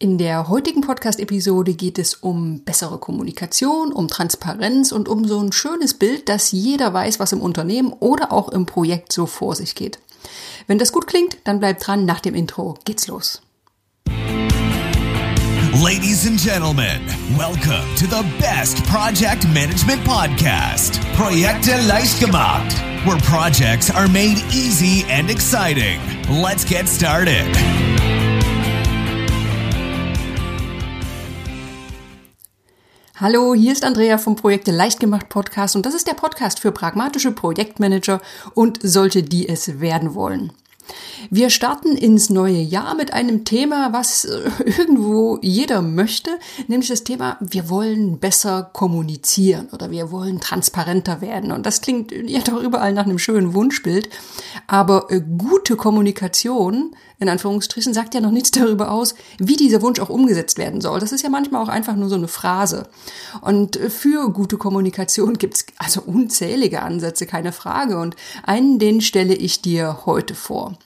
In der heutigen Podcast-Episode geht es um bessere Kommunikation, um Transparenz und um so ein schönes Bild, dass jeder weiß, was im Unternehmen oder auch im Projekt so vor sich geht. Wenn das gut klingt, dann bleibt dran. Nach dem Intro geht's los. Ladies and gentlemen, welcome to the best project management podcast, Projekte leicht gemacht, where projects are made easy and exciting. Let's get started. Hallo, hier ist Andrea vom Projekte leicht gemacht Podcast und das ist der Podcast für pragmatische Projektmanager und solche, die es werden wollen. Wir starten ins neue Jahr mit einem Thema, was äh, irgendwo jeder möchte, nämlich das Thema, wir wollen besser kommunizieren oder wir wollen transparenter werden. Und das klingt ja doch überall nach einem schönen Wunschbild. Aber äh, gute Kommunikation, in Anführungsstrichen, sagt ja noch nichts darüber aus, wie dieser Wunsch auch umgesetzt werden soll. Das ist ja manchmal auch einfach nur so eine Phrase. Und äh, für gute Kommunikation gibt es also unzählige Ansätze, keine Frage. Und einen, den stelle ich dir heute vor.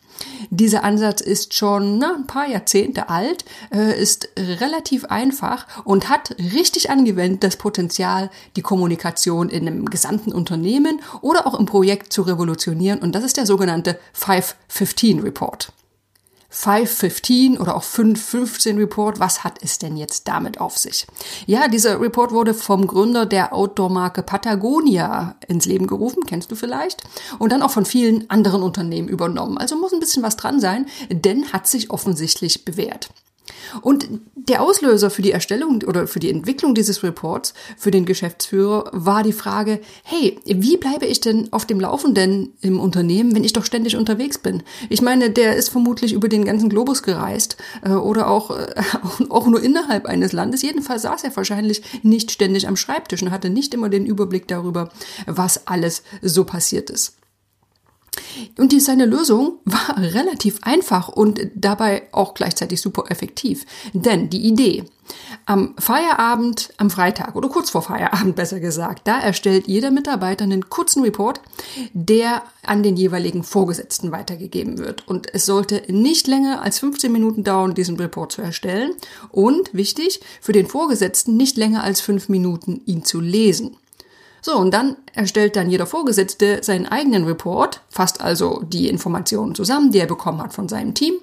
Dieser Ansatz ist schon na, ein paar Jahrzehnte alt, äh, ist relativ einfach und hat richtig angewendet das Potenzial, die Kommunikation in einem gesamten Unternehmen oder auch im Projekt zu revolutionieren. Und das ist der sogenannte 515 Report. 515 oder auch 515 Report, was hat es denn jetzt damit auf sich? Ja, dieser Report wurde vom Gründer der Outdoor-Marke Patagonia ins Leben gerufen, kennst du vielleicht, und dann auch von vielen anderen Unternehmen übernommen. Also muss ein bisschen was dran sein, denn hat sich offensichtlich bewährt. Und der Auslöser für die Erstellung oder für die Entwicklung dieses Reports für den Geschäftsführer war die Frage, hey, wie bleibe ich denn auf dem Laufenden im Unternehmen, wenn ich doch ständig unterwegs bin? Ich meine, der ist vermutlich über den ganzen Globus gereist äh, oder auch, äh, auch nur innerhalb eines Landes. Jedenfalls saß er wahrscheinlich nicht ständig am Schreibtisch und hatte nicht immer den Überblick darüber, was alles so passiert ist. Und die, seine Lösung war relativ einfach und dabei auch gleichzeitig super effektiv. Denn die Idee, am Feierabend, am Freitag oder kurz vor Feierabend besser gesagt, da erstellt jeder Mitarbeiter einen kurzen Report, der an den jeweiligen Vorgesetzten weitergegeben wird. Und es sollte nicht länger als 15 Minuten dauern, diesen Report zu erstellen. Und wichtig, für den Vorgesetzten nicht länger als fünf Minuten, ihn zu lesen. So, und dann erstellt dann jeder Vorgesetzte seinen eigenen Report, fasst also die Informationen zusammen, die er bekommen hat von seinem Team,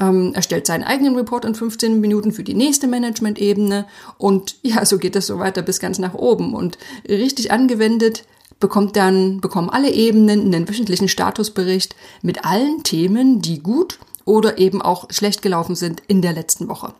ähm, erstellt seinen eigenen Report in 15 Minuten für die nächste Management-Ebene und ja, so geht es so weiter bis ganz nach oben. Und richtig angewendet bekommt dann, bekommen alle Ebenen einen wöchentlichen Statusbericht mit allen Themen, die gut oder eben auch schlecht gelaufen sind in der letzten Woche.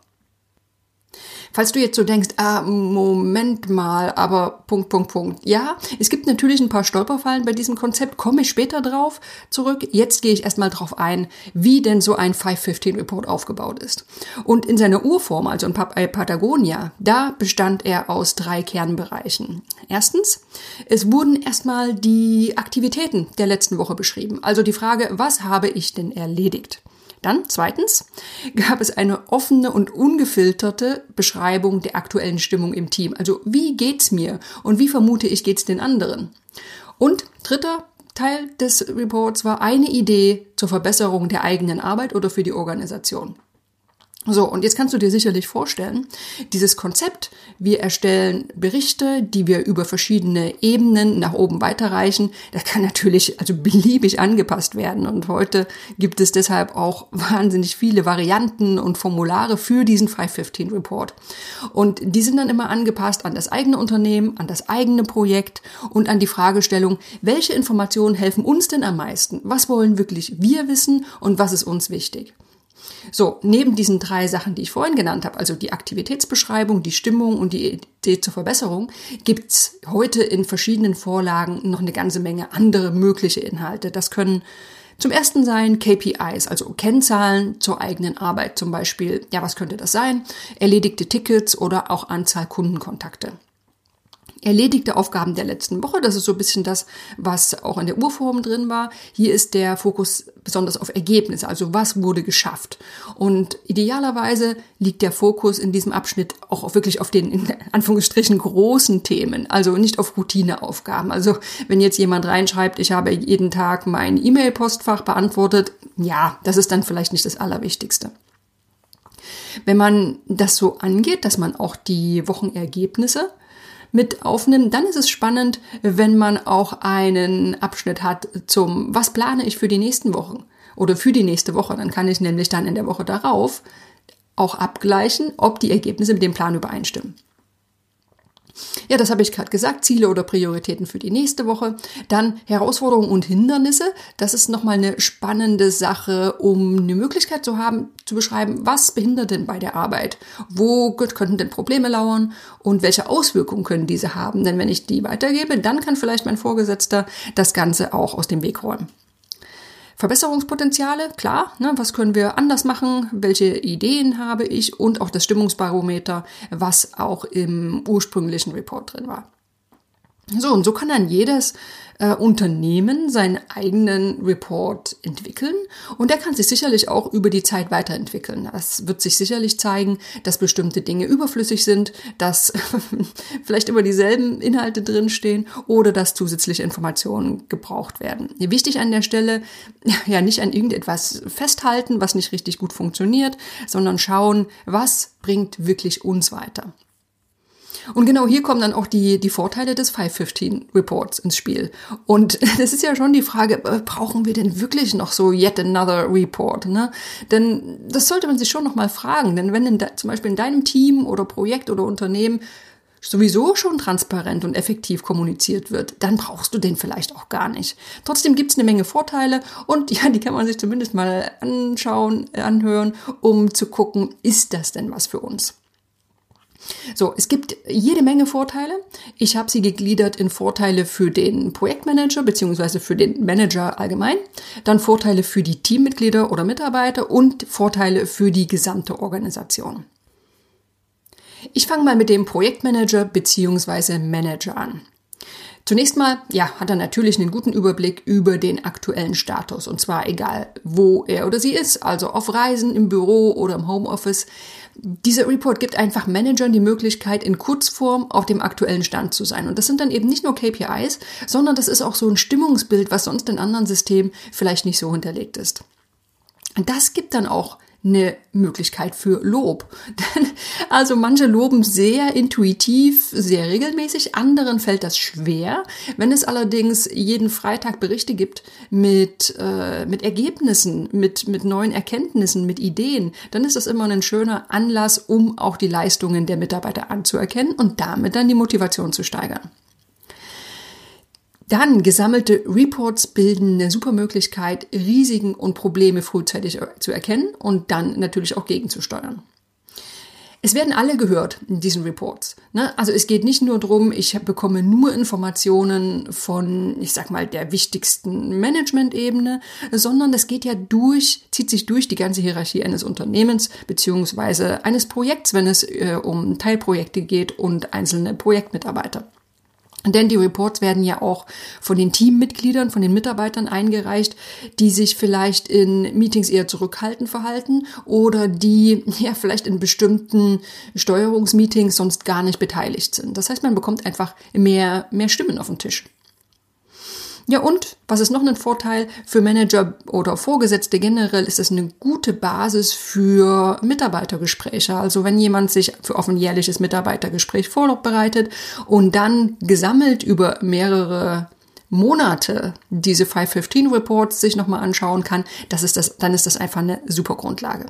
Falls du jetzt so denkst, ah, Moment mal, aber Punkt, Punkt, Punkt. Ja, es gibt natürlich ein paar Stolperfallen bei diesem Konzept, komme ich später drauf zurück. Jetzt gehe ich erstmal drauf ein, wie denn so ein 515 Report aufgebaut ist. Und in seiner Urform, also in Patagonia, da bestand er aus drei Kernbereichen. Erstens, es wurden erstmal die Aktivitäten der letzten Woche beschrieben. Also die Frage, was habe ich denn erledigt? Dann zweitens gab es eine offene und ungefilterte Beschreibung der aktuellen Stimmung im Team. Also wie geht's mir und wie vermute ich geht's den anderen? Und dritter Teil des Reports war eine Idee zur Verbesserung der eigenen Arbeit oder für die Organisation. So, und jetzt kannst du dir sicherlich vorstellen, dieses Konzept, wir erstellen Berichte, die wir über verschiedene Ebenen nach oben weiterreichen, das kann natürlich also beliebig angepasst werden. Und heute gibt es deshalb auch wahnsinnig viele Varianten und Formulare für diesen 515 Report. Und die sind dann immer angepasst an das eigene Unternehmen, an das eigene Projekt und an die Fragestellung, welche Informationen helfen uns denn am meisten? Was wollen wirklich wir wissen und was ist uns wichtig? So, neben diesen drei Sachen, die ich vorhin genannt habe, also die Aktivitätsbeschreibung, die Stimmung und die Idee zur Verbesserung, gibt's heute in verschiedenen Vorlagen noch eine ganze Menge andere mögliche Inhalte. Das können zum ersten sein KPIs, also Kennzahlen zur eigenen Arbeit. Zum Beispiel, ja, was könnte das sein? Erledigte Tickets oder auch Anzahl Kundenkontakte erledigte Aufgaben der letzten Woche. Das ist so ein bisschen das, was auch in der Urform drin war. Hier ist der Fokus besonders auf Ergebnisse, also was wurde geschafft. Und idealerweise liegt der Fokus in diesem Abschnitt auch wirklich auf den, in Anführungsstrichen, großen Themen, also nicht auf Routineaufgaben. Also wenn jetzt jemand reinschreibt, ich habe jeden Tag mein E-Mail-Postfach beantwortet, ja, das ist dann vielleicht nicht das Allerwichtigste. Wenn man das so angeht, dass man auch die Wochenergebnisse mit aufnimmt, dann ist es spannend, wenn man auch einen Abschnitt hat zum, was plane ich für die nächsten Wochen oder für die nächste Woche. Dann kann ich nämlich dann in der Woche darauf auch abgleichen, ob die Ergebnisse mit dem Plan übereinstimmen. Ja, das habe ich gerade gesagt, Ziele oder Prioritäten für die nächste Woche. Dann Herausforderungen und Hindernisse. Das ist nochmal eine spannende Sache, um eine Möglichkeit zu haben, zu beschreiben, was behindert denn bei der Arbeit? Wo könnten denn Probleme lauern? Und welche Auswirkungen können diese haben? Denn wenn ich die weitergebe, dann kann vielleicht mein Vorgesetzter das Ganze auch aus dem Weg räumen. Verbesserungspotenziale, klar, ne, was können wir anders machen, welche Ideen habe ich und auch das Stimmungsbarometer, was auch im ursprünglichen Report drin war. So, und so kann dann jedes äh, Unternehmen seinen eigenen Report entwickeln und der kann sich sicherlich auch über die Zeit weiterentwickeln. Das wird sich sicherlich zeigen, dass bestimmte Dinge überflüssig sind, dass vielleicht immer dieselben Inhalte drinstehen oder dass zusätzliche Informationen gebraucht werden. Wichtig an der Stelle, ja, nicht an irgendetwas festhalten, was nicht richtig gut funktioniert, sondern schauen, was bringt wirklich uns weiter. Und genau hier kommen dann auch die, die Vorteile des 515 Reports ins Spiel. Und das ist ja schon die Frage, äh, brauchen wir denn wirklich noch so yet another report? Ne? Denn das sollte man sich schon nochmal fragen. Denn wenn in de, zum Beispiel in deinem Team oder Projekt oder Unternehmen sowieso schon transparent und effektiv kommuniziert wird, dann brauchst du den vielleicht auch gar nicht. Trotzdem gibt es eine Menge Vorteile und ja, die kann man sich zumindest mal anschauen, anhören, um zu gucken, ist das denn was für uns? So, es gibt jede Menge Vorteile. Ich habe sie gegliedert in Vorteile für den Projektmanager beziehungsweise für den Manager allgemein, dann Vorteile für die Teammitglieder oder Mitarbeiter und Vorteile für die gesamte Organisation. Ich fange mal mit dem Projektmanager beziehungsweise Manager an. Zunächst mal, ja, hat er natürlich einen guten Überblick über den aktuellen Status und zwar egal, wo er oder sie ist, also auf Reisen, im Büro oder im Homeoffice. Dieser Report gibt einfach Managern die Möglichkeit, in Kurzform auf dem aktuellen Stand zu sein. Und das sind dann eben nicht nur KPIs, sondern das ist auch so ein Stimmungsbild, was sonst in anderen Systemen vielleicht nicht so hinterlegt ist. Und das gibt dann auch eine Möglichkeit für Lob. also manche loben sehr intuitiv, sehr regelmäßig, anderen fällt das schwer. Wenn es allerdings jeden Freitag Berichte gibt mit, äh, mit Ergebnissen, mit, mit neuen Erkenntnissen, mit Ideen, dann ist das immer ein schöner Anlass, um auch die Leistungen der Mitarbeiter anzuerkennen und damit dann die Motivation zu steigern. Dann gesammelte Reports bilden eine super Möglichkeit, Risiken und Probleme frühzeitig zu erkennen und dann natürlich auch gegenzusteuern. Es werden alle gehört in diesen Reports. Ne? Also es geht nicht nur darum, ich bekomme nur Informationen von, ich sag mal, der wichtigsten Management-Ebene, sondern das geht ja durch, zieht sich durch die ganze Hierarchie eines Unternehmens beziehungsweise eines Projekts, wenn es äh, um Teilprojekte geht und einzelne Projektmitarbeiter. Denn die Reports werden ja auch von den Teammitgliedern, von den Mitarbeitern eingereicht, die sich vielleicht in Meetings eher zurückhaltend verhalten oder die ja vielleicht in bestimmten Steuerungsmeetings sonst gar nicht beteiligt sind. Das heißt, man bekommt einfach mehr, mehr Stimmen auf den Tisch. Ja, und was ist noch ein Vorteil für Manager oder Vorgesetzte generell, ist es eine gute Basis für Mitarbeitergespräche. Also wenn jemand sich für auf ein jährliches Mitarbeitergespräch vorbereitet und dann gesammelt über mehrere Monate diese 515 Reports sich nochmal anschauen kann, das ist das, dann ist das einfach eine super Grundlage.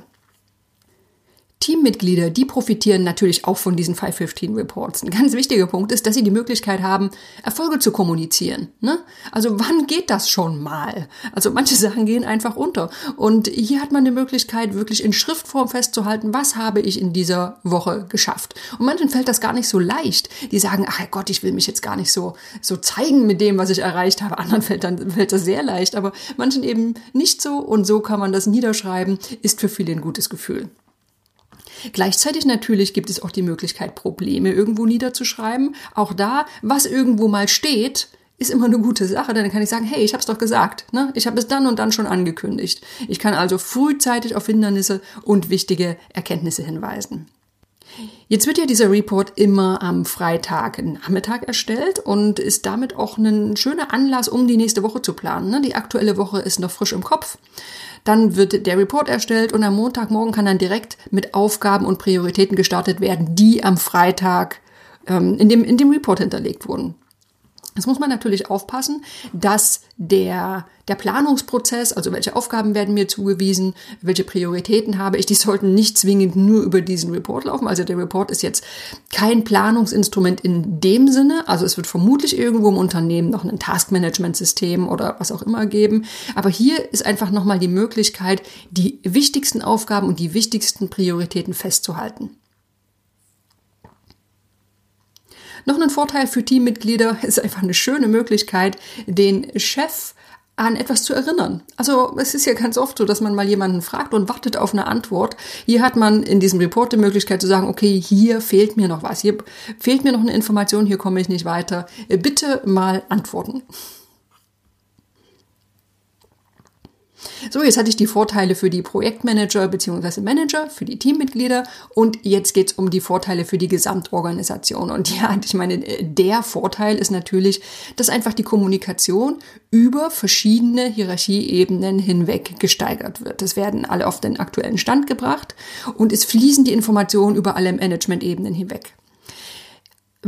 Teammitglieder, die profitieren natürlich auch von diesen 515 Reports. Ein ganz wichtiger Punkt ist, dass sie die Möglichkeit haben, Erfolge zu kommunizieren. Ne? Also wann geht das schon mal? Also manche Sachen gehen einfach unter. Und hier hat man die Möglichkeit, wirklich in Schriftform festzuhalten, was habe ich in dieser Woche geschafft. Und manchen fällt das gar nicht so leicht. Die sagen, ach Gott, ich will mich jetzt gar nicht so, so zeigen mit dem, was ich erreicht habe. Anderen fällt, dann, fällt das sehr leicht, aber manchen eben nicht so. Und so kann man das niederschreiben, ist für viele ein gutes Gefühl. Gleichzeitig natürlich gibt es auch die Möglichkeit, Probleme irgendwo niederzuschreiben. Auch da, was irgendwo mal steht, ist immer eine gute Sache. Dann kann ich sagen, hey, ich habe es doch gesagt. Ne? Ich habe es dann und dann schon angekündigt. Ich kann also frühzeitig auf Hindernisse und wichtige Erkenntnisse hinweisen. Jetzt wird ja dieser Report immer am Freitag Nachmittag erstellt und ist damit auch ein schöner Anlass, um die nächste Woche zu planen. Ne? Die aktuelle Woche ist noch frisch im Kopf. Dann wird der Report erstellt und am Montagmorgen kann dann direkt mit Aufgaben und Prioritäten gestartet werden, die am Freitag ähm, in, dem, in dem Report hinterlegt wurden. Jetzt muss man natürlich aufpassen, dass der, der Planungsprozess, also welche Aufgaben werden mir zugewiesen, welche Prioritäten habe ich, die sollten nicht zwingend nur über diesen Report laufen. Also der Report ist jetzt kein Planungsinstrument in dem Sinne. Also es wird vermutlich irgendwo im Unternehmen noch ein Taskmanagement-System oder was auch immer geben. Aber hier ist einfach nochmal die Möglichkeit, die wichtigsten Aufgaben und die wichtigsten Prioritäten festzuhalten. Noch ein Vorteil für Teammitglieder ist einfach eine schöne Möglichkeit, den Chef an etwas zu erinnern. Also es ist ja ganz oft so, dass man mal jemanden fragt und wartet auf eine Antwort. Hier hat man in diesem Report die Möglichkeit zu sagen, okay, hier fehlt mir noch was, hier fehlt mir noch eine Information, hier komme ich nicht weiter. Bitte mal antworten. So, jetzt hatte ich die Vorteile für die Projektmanager bzw. Manager, für die Teammitglieder und jetzt geht's um die Vorteile für die Gesamtorganisation. Und ja, ich meine, der Vorteil ist natürlich, dass einfach die Kommunikation über verschiedene Hierarchieebenen hinweg gesteigert wird. Es werden alle auf den aktuellen Stand gebracht und es fließen die Informationen über alle Management-Ebenen hinweg.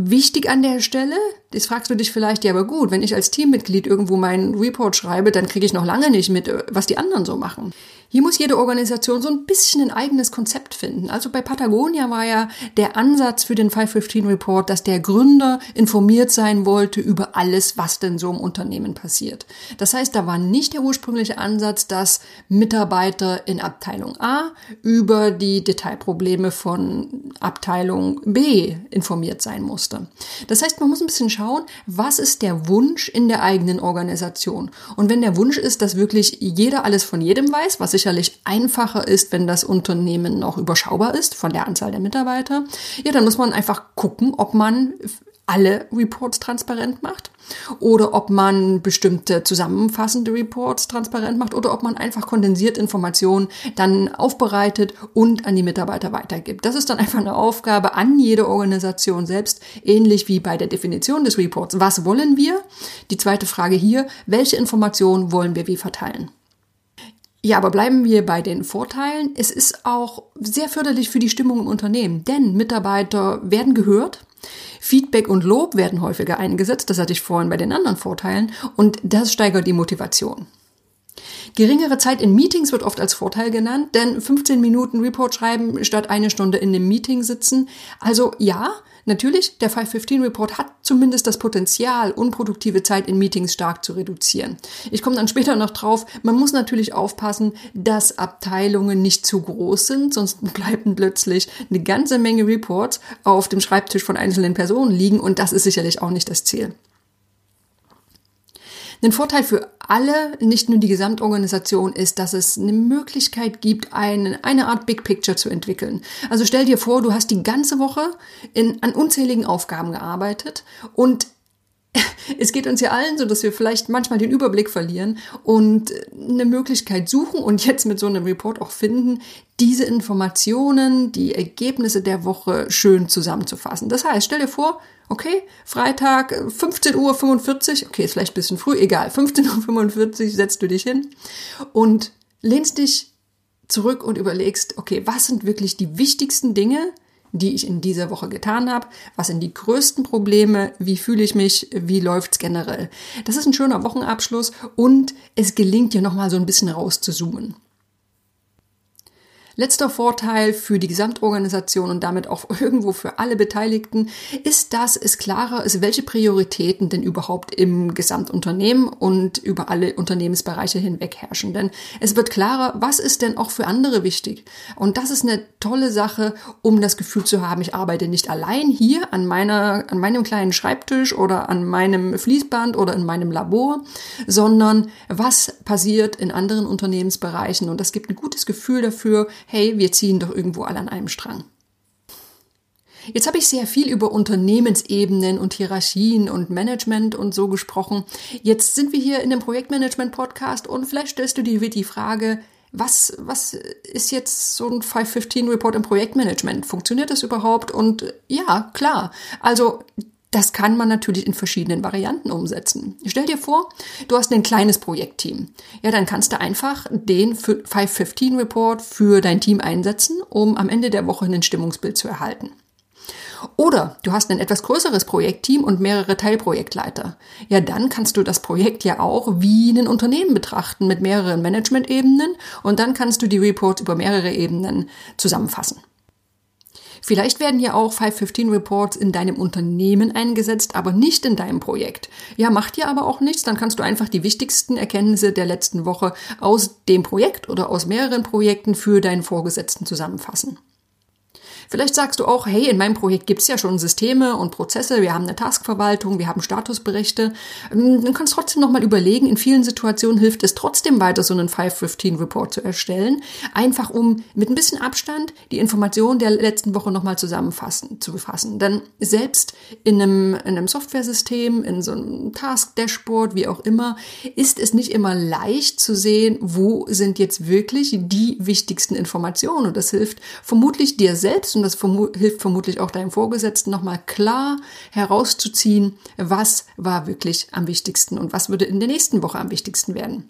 Wichtig an der Stelle, das fragst du dich vielleicht, ja, aber gut, wenn ich als Teammitglied irgendwo meinen Report schreibe, dann kriege ich noch lange nicht mit, was die anderen so machen. Hier muss jede Organisation so ein bisschen ein eigenes Konzept finden. Also bei Patagonia war ja der Ansatz für den 515 Report, dass der Gründer informiert sein wollte über alles, was denn so im Unternehmen passiert. Das heißt, da war nicht der ursprüngliche Ansatz, dass Mitarbeiter in Abteilung A über die Detailprobleme von Abteilung B informiert sein musste. Das heißt, man muss ein bisschen schauen, was ist der Wunsch in der eigenen Organisation. Und wenn der Wunsch ist, dass wirklich jeder alles von jedem weiß, was sicherlich einfacher ist, wenn das Unternehmen noch überschaubar ist von der Anzahl der Mitarbeiter. Ja, dann muss man einfach gucken, ob man alle Reports transparent macht oder ob man bestimmte zusammenfassende Reports transparent macht oder ob man einfach kondensiert Informationen dann aufbereitet und an die Mitarbeiter weitergibt. Das ist dann einfach eine Aufgabe an jede Organisation selbst, ähnlich wie bei der Definition des Reports. Was wollen wir? Die zweite Frage hier, welche Informationen wollen wir wie verteilen? Ja, aber bleiben wir bei den Vorteilen. Es ist auch sehr förderlich für die Stimmung im Unternehmen, denn Mitarbeiter werden gehört. Feedback und Lob werden häufiger eingesetzt, das hatte ich vorhin bei den anderen Vorteilen, und das steigert die Motivation. Geringere Zeit in Meetings wird oft als Vorteil genannt, denn 15 Minuten Report schreiben statt eine Stunde in einem Meeting sitzen. Also ja, Natürlich, der 515 Report hat zumindest das Potenzial, unproduktive Zeit in Meetings stark zu reduzieren. Ich komme dann später noch drauf, man muss natürlich aufpassen, dass Abteilungen nicht zu groß sind, sonst bleiben plötzlich eine ganze Menge Reports auf dem Schreibtisch von einzelnen Personen liegen und das ist sicherlich auch nicht das Ziel. Ein Vorteil für alle, nicht nur die Gesamtorganisation, ist, dass es eine Möglichkeit gibt, eine, eine Art Big Picture zu entwickeln. Also stell dir vor, du hast die ganze Woche in, an unzähligen Aufgaben gearbeitet und es geht uns ja allen so, dass wir vielleicht manchmal den Überblick verlieren und eine Möglichkeit suchen und jetzt mit so einem Report auch finden, diese Informationen, die Ergebnisse der Woche schön zusammenzufassen. Das heißt, stell dir vor, Okay, Freitag 15.45 Uhr, okay, ist vielleicht ein bisschen früh, egal, 15.45 Uhr setzt du dich hin und lehnst dich zurück und überlegst, okay, was sind wirklich die wichtigsten Dinge, die ich in dieser Woche getan habe? Was sind die größten Probleme? Wie fühle ich mich? Wie läuft's generell? Das ist ein schöner Wochenabschluss und es gelingt dir nochmal so ein bisschen rauszuzoomen. Letzter Vorteil für die Gesamtorganisation und damit auch irgendwo für alle Beteiligten ist, dass es klarer ist, welche Prioritäten denn überhaupt im Gesamtunternehmen und über alle Unternehmensbereiche hinweg herrschen. Denn es wird klarer, was ist denn auch für andere wichtig. Und das ist eine tolle Sache, um das Gefühl zu haben, ich arbeite nicht allein hier an meiner, an meinem kleinen Schreibtisch oder an meinem Fließband oder in meinem Labor, sondern was passiert in anderen Unternehmensbereichen. Und das gibt ein gutes Gefühl dafür, hey, wir ziehen doch irgendwo alle an einem Strang. Jetzt habe ich sehr viel über Unternehmensebenen und Hierarchien und Management und so gesprochen. Jetzt sind wir hier in dem Projektmanagement-Podcast und vielleicht stellst du dir die Frage, was, was ist jetzt so ein 515 Report im Projektmanagement? Funktioniert das überhaupt? Und ja, klar. Also das kann man natürlich in verschiedenen Varianten umsetzen. Stell dir vor, du hast ein kleines Projektteam. Ja, dann kannst du einfach den 515 Report für dein Team einsetzen, um am Ende der Woche ein Stimmungsbild zu erhalten. Oder du hast ein etwas größeres Projektteam und mehrere Teilprojektleiter. Ja, dann kannst du das Projekt ja auch wie ein Unternehmen betrachten mit mehreren Management-Ebenen und dann kannst du die Reports über mehrere Ebenen zusammenfassen. Vielleicht werden ja auch 515 Reports in deinem Unternehmen eingesetzt, aber nicht in deinem Projekt. Ja, macht dir aber auch nichts, dann kannst du einfach die wichtigsten Erkenntnisse der letzten Woche aus dem Projekt oder aus mehreren Projekten für deinen Vorgesetzten zusammenfassen. Vielleicht sagst du auch, hey, in meinem Projekt gibt's ja schon Systeme und Prozesse, wir haben eine Taskverwaltung, wir haben Statusberichte. Ähm, dann kannst du trotzdem nochmal überlegen, in vielen Situationen hilft es trotzdem weiter, so einen 515 Report zu erstellen, einfach um mit ein bisschen Abstand die Informationen der letzten Woche nochmal zusammenfassen, zu befassen. Denn selbst in einem, in einem Softwaresystem, in so einem Task-Dashboard, wie auch immer, ist es nicht immer leicht zu sehen, wo sind jetzt wirklich die wichtigsten Informationen. Und das hilft vermutlich dir selbst und das hilft vermutlich auch deinem Vorgesetzten nochmal klar herauszuziehen, was war wirklich am wichtigsten und was würde in der nächsten Woche am wichtigsten werden.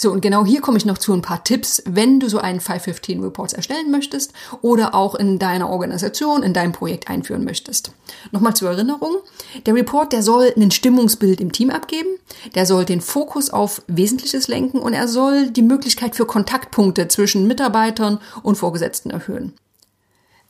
So, und genau hier komme ich noch zu ein paar Tipps, wenn du so einen 515 Reports erstellen möchtest oder auch in deiner Organisation, in deinem Projekt einführen möchtest. Nochmal zur Erinnerung, der Report, der soll ein Stimmungsbild im Team abgeben, der soll den Fokus auf Wesentliches lenken und er soll die Möglichkeit für Kontaktpunkte zwischen Mitarbeitern und Vorgesetzten erhöhen.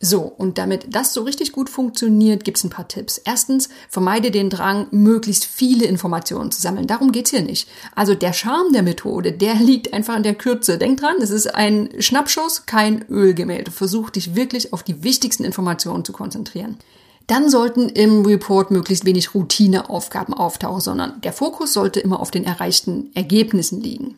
So, und damit das so richtig gut funktioniert, gibt's ein paar Tipps. Erstens, vermeide den Drang, möglichst viele Informationen zu sammeln. Darum geht's hier nicht. Also der Charme der Methode, der liegt einfach in der Kürze. Denk dran, es ist ein Schnappschuss, kein Ölgemälde. Versuch dich wirklich auf die wichtigsten Informationen zu konzentrieren. Dann sollten im Report möglichst wenig Routineaufgaben auftauchen, sondern der Fokus sollte immer auf den erreichten Ergebnissen liegen.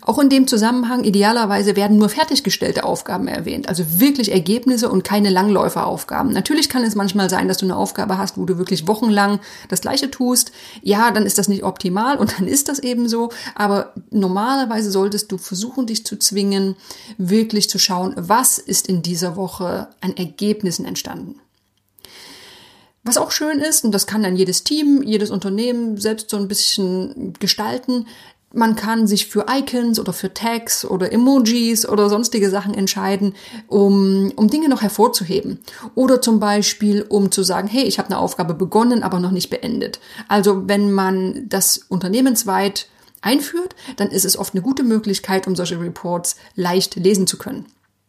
Auch in dem Zusammenhang idealerweise werden nur fertiggestellte Aufgaben erwähnt, also wirklich Ergebnisse und keine Langläuferaufgaben. Natürlich kann es manchmal sein, dass du eine Aufgabe hast, wo du wirklich wochenlang das gleiche tust. Ja, dann ist das nicht optimal und dann ist das eben so, aber normalerweise solltest du versuchen, dich zu zwingen, wirklich zu schauen, was ist in dieser Woche an Ergebnissen entstanden. Was auch schön ist, und das kann dann jedes Team, jedes Unternehmen selbst so ein bisschen gestalten, man kann sich für Icons oder für Tags oder Emojis oder sonstige Sachen entscheiden, um, um Dinge noch hervorzuheben. Oder zum Beispiel, um zu sagen, hey, ich habe eine Aufgabe begonnen, aber noch nicht beendet. Also wenn man das unternehmensweit einführt, dann ist es oft eine gute Möglichkeit, um solche Reports leicht lesen zu können.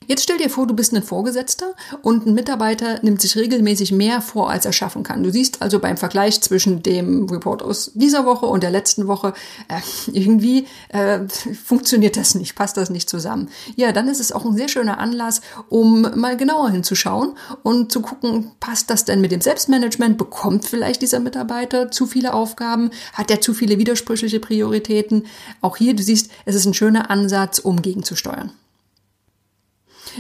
Jetzt stell dir vor, du bist ein Vorgesetzter und ein Mitarbeiter nimmt sich regelmäßig mehr vor, als er schaffen kann. Du siehst also beim Vergleich zwischen dem Report aus dieser Woche und der letzten Woche, äh, irgendwie äh, funktioniert das nicht, passt das nicht zusammen. Ja, dann ist es auch ein sehr schöner Anlass, um mal genauer hinzuschauen und zu gucken, passt das denn mit dem Selbstmanagement? Bekommt vielleicht dieser Mitarbeiter zu viele Aufgaben? Hat er zu viele widersprüchliche Prioritäten? Auch hier, du siehst, es ist ein schöner Ansatz, um gegenzusteuern.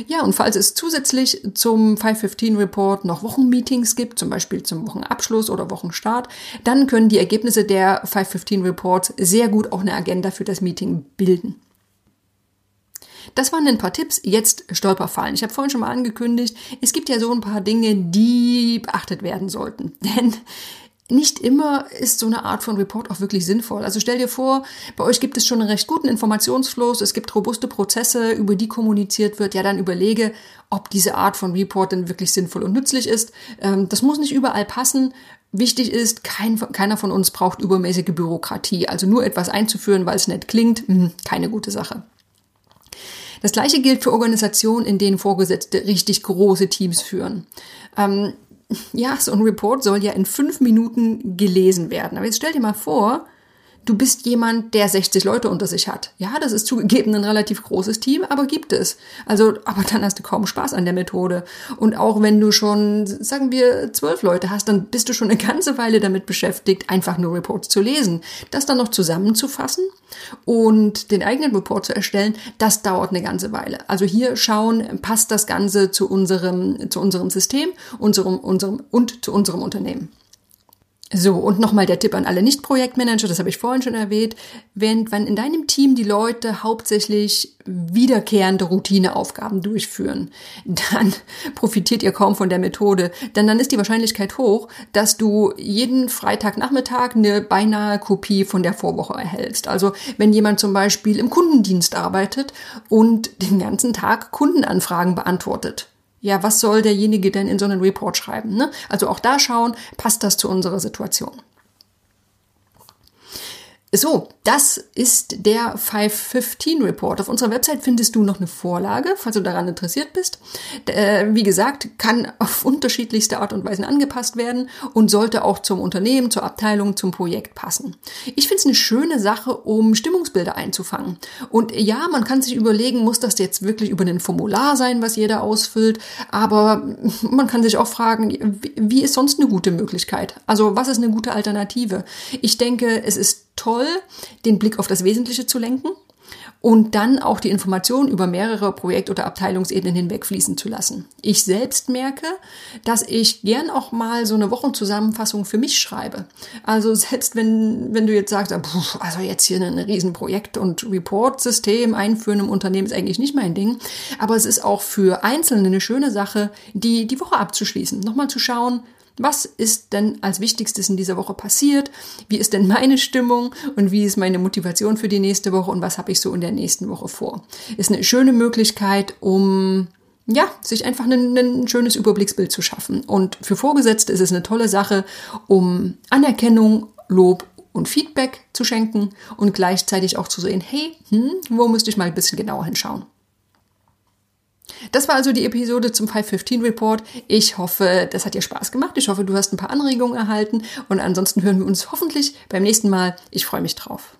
Ja, und falls es zusätzlich zum 515 Report noch Wochenmeetings gibt, zum Beispiel zum Wochenabschluss oder Wochenstart, dann können die Ergebnisse der 515 Reports sehr gut auch eine Agenda für das Meeting bilden. Das waren ein paar Tipps. Jetzt Stolperfallen. Ich habe vorhin schon mal angekündigt, es gibt ja so ein paar Dinge, die beachtet werden sollten. Denn nicht immer ist so eine Art von Report auch wirklich sinnvoll. Also stell dir vor, bei euch gibt es schon einen recht guten Informationsfluss, es gibt robuste Prozesse, über die kommuniziert wird. Ja, dann überlege, ob diese Art von Report denn wirklich sinnvoll und nützlich ist. Ähm, das muss nicht überall passen. Wichtig ist, kein, keiner von uns braucht übermäßige Bürokratie. Also nur etwas einzuführen, weil es nett klingt, mh, keine gute Sache. Das gleiche gilt für Organisationen, in denen Vorgesetzte richtig große Teams führen. Ähm, ja, so ein Report soll ja in fünf Minuten gelesen werden. Aber jetzt stell dir mal vor, du bist jemand, der 60 Leute unter sich hat. Ja, das ist zugegeben ein relativ großes Team, aber gibt es. Also, aber dann hast du kaum Spaß an der Methode. Und auch wenn du schon, sagen wir, zwölf Leute hast, dann bist du schon eine ganze Weile damit beschäftigt, einfach nur Reports zu lesen. Das dann noch zusammenzufassen und den eigenen Report zu erstellen, das dauert eine ganze Weile. Also hier schauen, passt das Ganze zu unserem, zu unserem System, unserem, unserem und zu unserem Unternehmen. So, und nochmal der Tipp an alle Nicht-Projektmanager, das habe ich vorhin schon erwähnt. Wenn, wenn in deinem Team die Leute hauptsächlich wiederkehrende Routineaufgaben durchführen, dann profitiert ihr kaum von der Methode. Denn dann ist die Wahrscheinlichkeit hoch, dass du jeden Freitagnachmittag eine beinahe Kopie von der Vorwoche erhältst. Also wenn jemand zum Beispiel im Kundendienst arbeitet und den ganzen Tag Kundenanfragen beantwortet ja, was soll derjenige denn in so einen Report schreiben? Ne? Also auch da schauen, passt das zu unserer Situation? So, das ist der 515 Report. Auf unserer Website findest du noch eine Vorlage, falls du daran interessiert bist. Äh, wie gesagt, kann auf unterschiedlichste Art und Weise angepasst werden und sollte auch zum Unternehmen, zur Abteilung, zum Projekt passen. Ich finde es eine schöne Sache, um Stimmungsbilder einzufangen. Und ja, man kann sich überlegen, muss das jetzt wirklich über ein Formular sein, was jeder ausfüllt, aber man kann sich auch fragen, wie ist sonst eine gute Möglichkeit? Also was ist eine gute Alternative? Ich denke, es ist toll, den Blick auf das Wesentliche zu lenken und dann auch die Informationen über mehrere Projekt- oder Abteilungsebenen hinweg fließen zu lassen. Ich selbst merke, dass ich gern auch mal so eine Wochenzusammenfassung für mich schreibe. Also selbst wenn, wenn du jetzt sagst, also jetzt hier ein Riesenprojekt und Report-System einführen im Unternehmen ist eigentlich nicht mein Ding, aber es ist auch für Einzelne eine schöne Sache, die, die Woche abzuschließen. Nochmal zu schauen, was ist denn als Wichtigstes in dieser Woche passiert? Wie ist denn meine Stimmung und wie ist meine Motivation für die nächste Woche und was habe ich so in der nächsten Woche vor? Ist eine schöne Möglichkeit, um ja, sich einfach ein, ein schönes Überblicksbild zu schaffen. Und für Vorgesetzte ist es eine tolle Sache, um Anerkennung, Lob und Feedback zu schenken und gleichzeitig auch zu sehen, hey, hm, wo müsste ich mal ein bisschen genauer hinschauen? Das war also die Episode zum 515 Report. Ich hoffe, das hat dir Spaß gemacht. Ich hoffe, du hast ein paar Anregungen erhalten. Und ansonsten hören wir uns hoffentlich beim nächsten Mal. Ich freue mich drauf.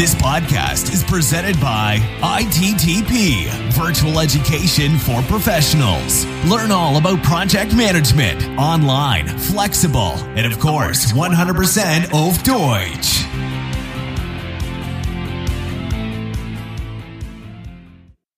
This podcast is presented by ITTP, Virtual Education for Professionals. Learn all about project management, online, flexible, and of course, 100% auf Deutsch.